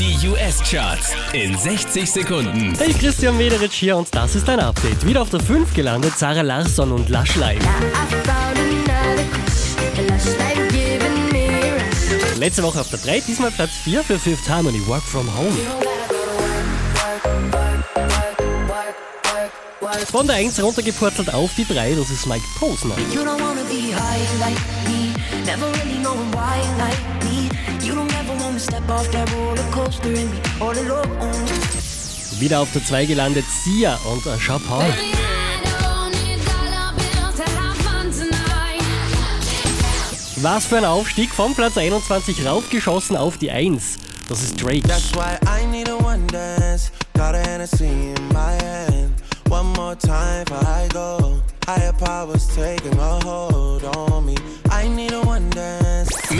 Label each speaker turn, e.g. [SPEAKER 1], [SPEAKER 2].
[SPEAKER 1] Die US-Charts in 60 Sekunden.
[SPEAKER 2] Hey, Christian Mederitsch hier und das ist ein Update. Wieder auf der 5 gelandet, Sarah Larsson und Lush Life. Letzte Woche auf der 3, diesmal Platz 4 für Fifth Harmony, Work From Home. Von der 1 runtergepurzelt auf die 3, das ist Mike Posner.
[SPEAKER 3] You don't wanna be high like me, never really knowing why like me. You don't
[SPEAKER 2] Wieder auf der 2 gelandet, Sia und Jean Paul. Was für ein Aufstieg, von Platz 21 raufgeschossen auf die 1. Das ist Drake.
[SPEAKER 4] That's why I need a one dance. Got a Hennessy in my hand. One more time before I go. Higher powers taking a hold on me.